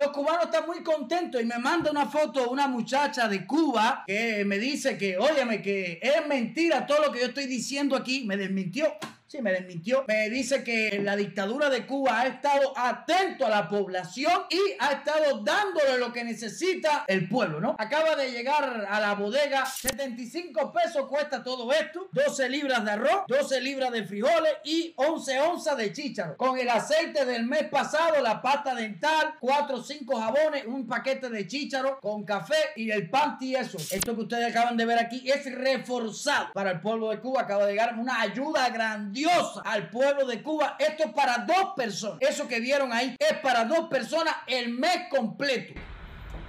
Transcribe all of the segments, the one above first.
Los cubanos están muy contentos y me manda una foto una muchacha de Cuba que me dice que, óyeme, que es mentira todo lo que yo estoy diciendo aquí. Me desmintió. Sí, me desmintió. Me dice que la dictadura de Cuba ha estado atento a la población y ha estado dándole lo que necesita el pueblo, ¿no? Acaba de llegar a la bodega, 75 pesos cuesta todo esto, 12 libras de arroz, 12 libras de frijoles y 11 onzas de chícharo. Con el aceite del mes pasado, la pasta dental, 4 o 5 jabones, un paquete de chícharo con café y el panty eso. Esto que ustedes acaban de ver aquí es reforzado para el pueblo de Cuba. Acaba de llegar una ayuda grande al pueblo de Cuba. Esto es para dos personas. Eso que vieron ahí es para dos personas el mes completo.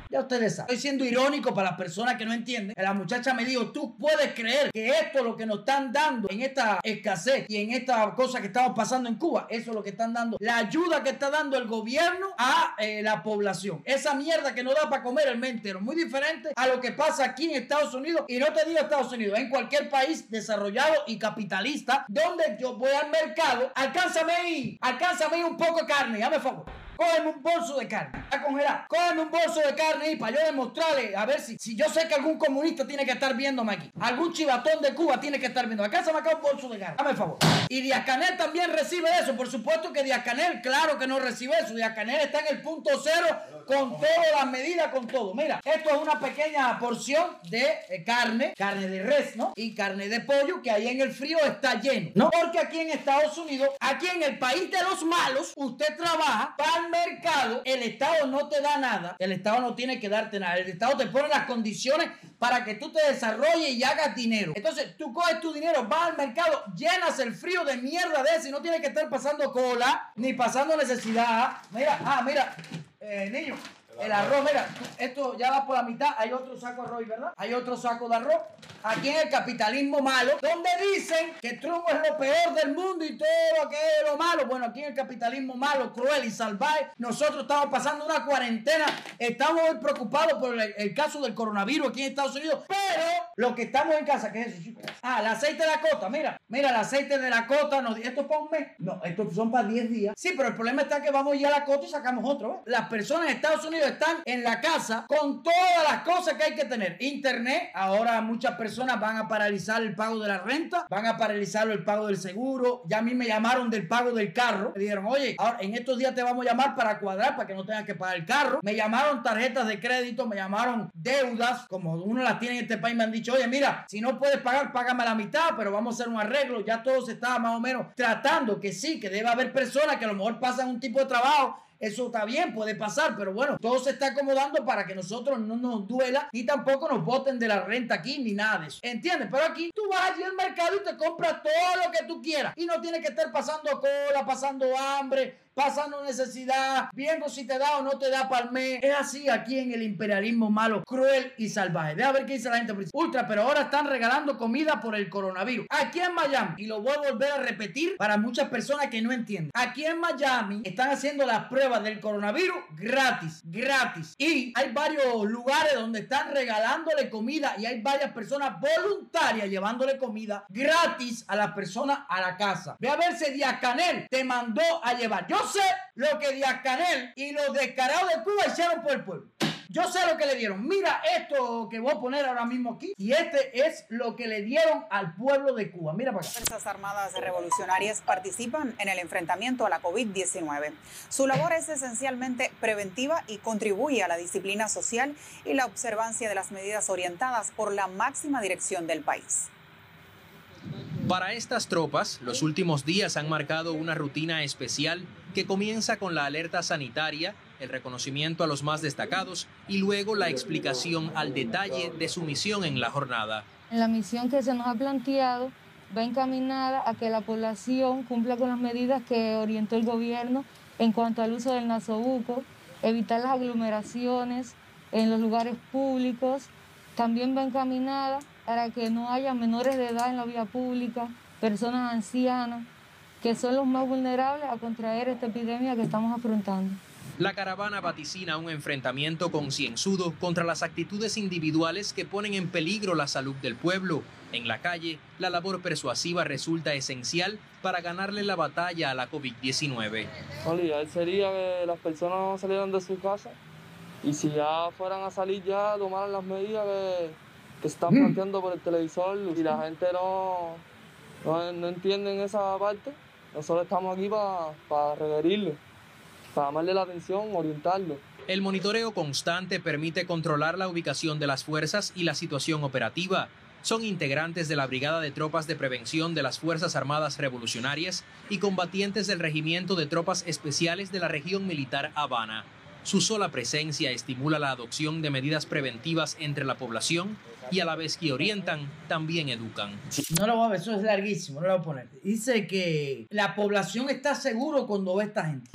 Ya ustedes saben. Estoy siendo irónico para las personas que no entienden. La muchacha me dijo, tú puedes creer que esto es lo que nos están dando en esta escasez y en esta cosa que estamos pasando en Cuba. Eso es lo que están dando. La ayuda que está dando el gobierno a eh, la población. Esa mierda que no da para comer el mes entero. Muy diferente a lo que pasa aquí en Estados Unidos. Y no te digo Estados Unidos, en cualquier país desarrollado y capitalista donde yo voy al mercado. Alcánzame ahí, alcánzame ahí un poco de carne. Dame favor. Cógeme un bolso de carne. A congelar. Cógeme un bolso de carne ahí para yo demostrarle. A ver si, si yo sé que algún comunista tiene que estar viéndome aquí. Algún chivatón de Cuba tiene que estar viendo. Acá se me acaba un bolso de carne. Dame el favor. Y Díaz Canel también recibe eso. Por supuesto que Díaz Canel, claro que no recibe eso. Díaz Canel está en el punto cero con todas las medidas, con todo. Mira, esto es una pequeña porción de eh, carne, carne de res, ¿no? Y carne de pollo que ahí en el frío está lleno. No porque aquí en Estados Unidos, aquí en el país de los malos, usted trabaja para mercado, el Estado no te da nada, el Estado no tiene que darte nada, el Estado te pone las condiciones para que tú te desarrolles y hagas dinero. Entonces tú coges tu dinero, vas al mercado, llenas el frío de mierda de ese y no tienes que estar pasando cola ni pasando necesidad. Mira, ah, mira, eh, niño. El arroz, mira, esto ya va por la mitad. Hay otro saco de arroz, ¿verdad? Hay otro saco de arroz. Aquí en el capitalismo malo, donde dicen que Trump es lo peor del mundo y todo lo que es lo malo. Bueno, aquí en el capitalismo malo, cruel y salvaje, nosotros estamos pasando una cuarentena. Estamos muy preocupados por el, caso del coronavirus aquí en Estados Unidos. Pero lo que estamos en casa, ¿qué es eso, chicos? Ah, el aceite de la cota, mira. Mira, el aceite de la cota. No, ¿Esto es para un mes? No, estos son para 10 días. Sí, pero el problema está que vamos a ir a la cota y sacamos otro. ¿ves? Las personas en Estados Unidos están en la casa con todas las cosas que hay que tener. Internet, ahora muchas personas van a paralizar el pago de la renta, van a paralizar el pago del seguro. Ya a mí me llamaron del pago del carro. Me dijeron, oye, ahora en estos días te vamos a llamar para cuadrar, para que no tengas que pagar el carro. Me llamaron tarjetas de crédito, me llamaron deudas, como uno las tiene en este país, me han dicho, oye, mira, si no puedes pagar, págame la mitad, pero vamos a hacer un arreglo. Ya todo se estaba más o menos tratando que sí, que debe haber personas que a lo mejor pasan un tipo de trabajo eso está bien, puede pasar, pero bueno, todo se está acomodando para que nosotros no nos duela y tampoco nos voten de la renta aquí ni nada de eso. ¿Entiendes? Pero aquí tú vas allí al mercado y te compras todo lo que tú quieras y no tienes que estar pasando cola, pasando hambre pasando necesidad, viendo si te da o no te da mes. Es así aquí en el imperialismo malo, cruel y salvaje. Deja ver qué dice la gente. Ultra, pero ahora están regalando comida por el coronavirus. Aquí en Miami, y lo voy a volver a repetir para muchas personas que no entienden. Aquí en Miami están haciendo las pruebas del coronavirus gratis, gratis. Y hay varios lugares donde están regalándole comida y hay varias personas voluntarias llevándole comida gratis a las personas a la casa. Ve a ver si Canel te mandó a llevar. Yo sé lo que Díaz Canel y los descarados de Cuba hicieron por el pueblo. Yo sé lo que le dieron. Mira esto que voy a poner ahora mismo aquí. Y este es lo que le dieron al pueblo de Cuba. Mira para acá. Las Fuerzas Armadas Revolucionarias participan en el enfrentamiento a la COVID-19. Su labor es esencialmente preventiva y contribuye a la disciplina social y la observancia de las medidas orientadas por la máxima dirección del país. Para estas tropas, los últimos días han marcado una rutina especial que comienza con la alerta sanitaria, el reconocimiento a los más destacados y luego la explicación al detalle de su misión en la jornada. La misión que se nos ha planteado va encaminada a que la población cumpla con las medidas que orientó el gobierno en cuanto al uso del nasobuco, evitar las aglomeraciones en los lugares públicos. También va encaminada para que no haya menores de edad en la vía pública, personas ancianas, que son los más vulnerables a contraer esta epidemia que estamos afrontando. La caravana vaticina un enfrentamiento concienzudo contra las actitudes individuales que ponen en peligro la salud del pueblo. En la calle, la labor persuasiva resulta esencial para ganarle la batalla a la COVID-19. Lo sería que las personas no salieran de su casa y si ya fueran a salir ya tomaran las medidas que, que están mm. planteando por el televisor y la gente no, no, no entiende esa parte, nosotros estamos aquí para, para requerirlo para llamarle la atención, orientarlo. El monitoreo constante permite controlar la ubicación de las fuerzas y la situación operativa. Son integrantes de la Brigada de Tropas de Prevención de las Fuerzas Armadas Revolucionarias y combatientes del Regimiento de Tropas Especiales de la Región Militar Habana. Su sola presencia estimula la adopción de medidas preventivas entre la población y a la vez que orientan, también educan. No lo voy a ver, eso es larguísimo, no lo voy a poner. Dice que la población está seguro cuando ve a esta gente.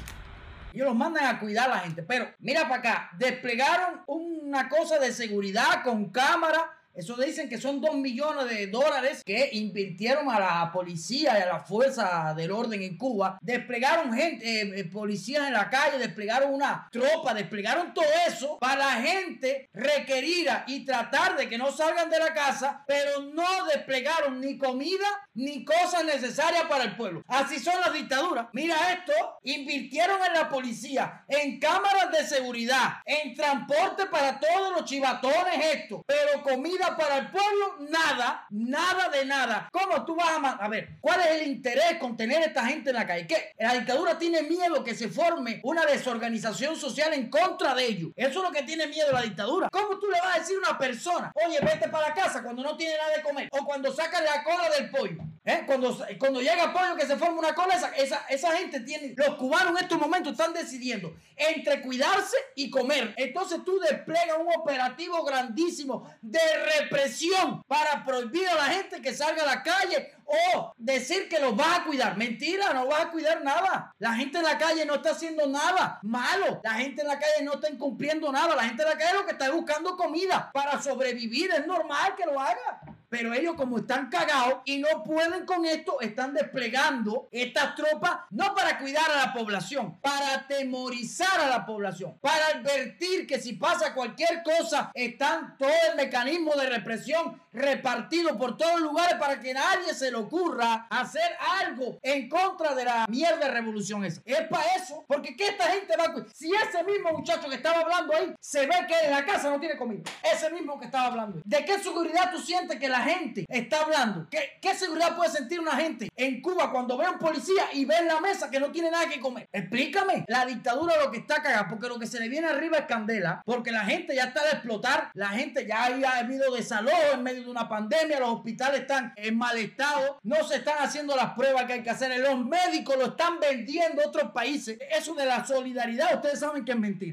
Ellos los mandan a cuidar a la gente. Pero mira para acá, desplegaron una cosa de seguridad con cámara eso dicen que son dos millones de dólares que invirtieron a la policía y a la fuerza del orden en Cuba. Desplegaron gente, eh, eh, policías en la calle, desplegaron una tropa, desplegaron todo eso para la gente requerida y tratar de que no salgan de la casa, pero no desplegaron ni comida ni cosas necesarias para el pueblo. Así son las dictaduras. Mira esto, invirtieron en la policía, en cámaras de seguridad, en transporte para todos los chivatones esto, pero comida para el pueblo, nada, nada de nada. ¿Cómo tú vas a... A ver, ¿cuál es el interés con tener esta gente en la calle? ¿Qué? La dictadura tiene miedo que se forme una desorganización social en contra de ellos. Eso es lo que tiene miedo la dictadura. ¿Cómo tú le vas a decir a una persona, oye, vete para casa cuando no tiene nada de comer? O cuando saca la cola del pollo. ¿Eh? Cuando, cuando llega pollo que se forma una cola, esa, esa, esa gente tiene... Los cubanos en estos momentos están decidiendo entre cuidarse y comer. Entonces tú desplegas un operativo grandísimo de represión para prohibir a la gente que salga a la calle o decir que los va a cuidar. Mentira, no va a cuidar nada. La gente en la calle no está haciendo nada malo. La gente en la calle no está incumpliendo nada. La gente en la calle lo que está buscando comida para sobrevivir. Es normal que lo haga. Pero ellos como están cagados y no pueden con esto, están desplegando estas tropas no para cuidar a la población, para atemorizar a la población, para advertir que si pasa cualquier cosa, están todo el mecanismo de represión repartido por todos los lugares para que nadie se le ocurra hacer algo en contra de la mierda revolución esa. Es para eso, porque ¿qué esta gente va a cuidar? Si ese mismo muchacho que estaba hablando ahí se ve que en la casa no tiene comida, ese mismo que estaba hablando, ¿de qué seguridad tú sientes que gente está hablando? ¿Qué, ¿Qué, seguridad puede sentir una gente en Cuba cuando ve a un policía y ve en la mesa que no tiene nada que comer? Explícame. La dictadura lo que está cagada, porque lo que se le viene arriba es candela, porque la gente ya está de explotar, la gente ya ha habido desalojo en medio de una pandemia, los hospitales están en mal estado, no se están haciendo las pruebas que hay que hacer, los médicos lo están vendiendo a otros países. Eso de la solidaridad, ustedes saben que es mentira.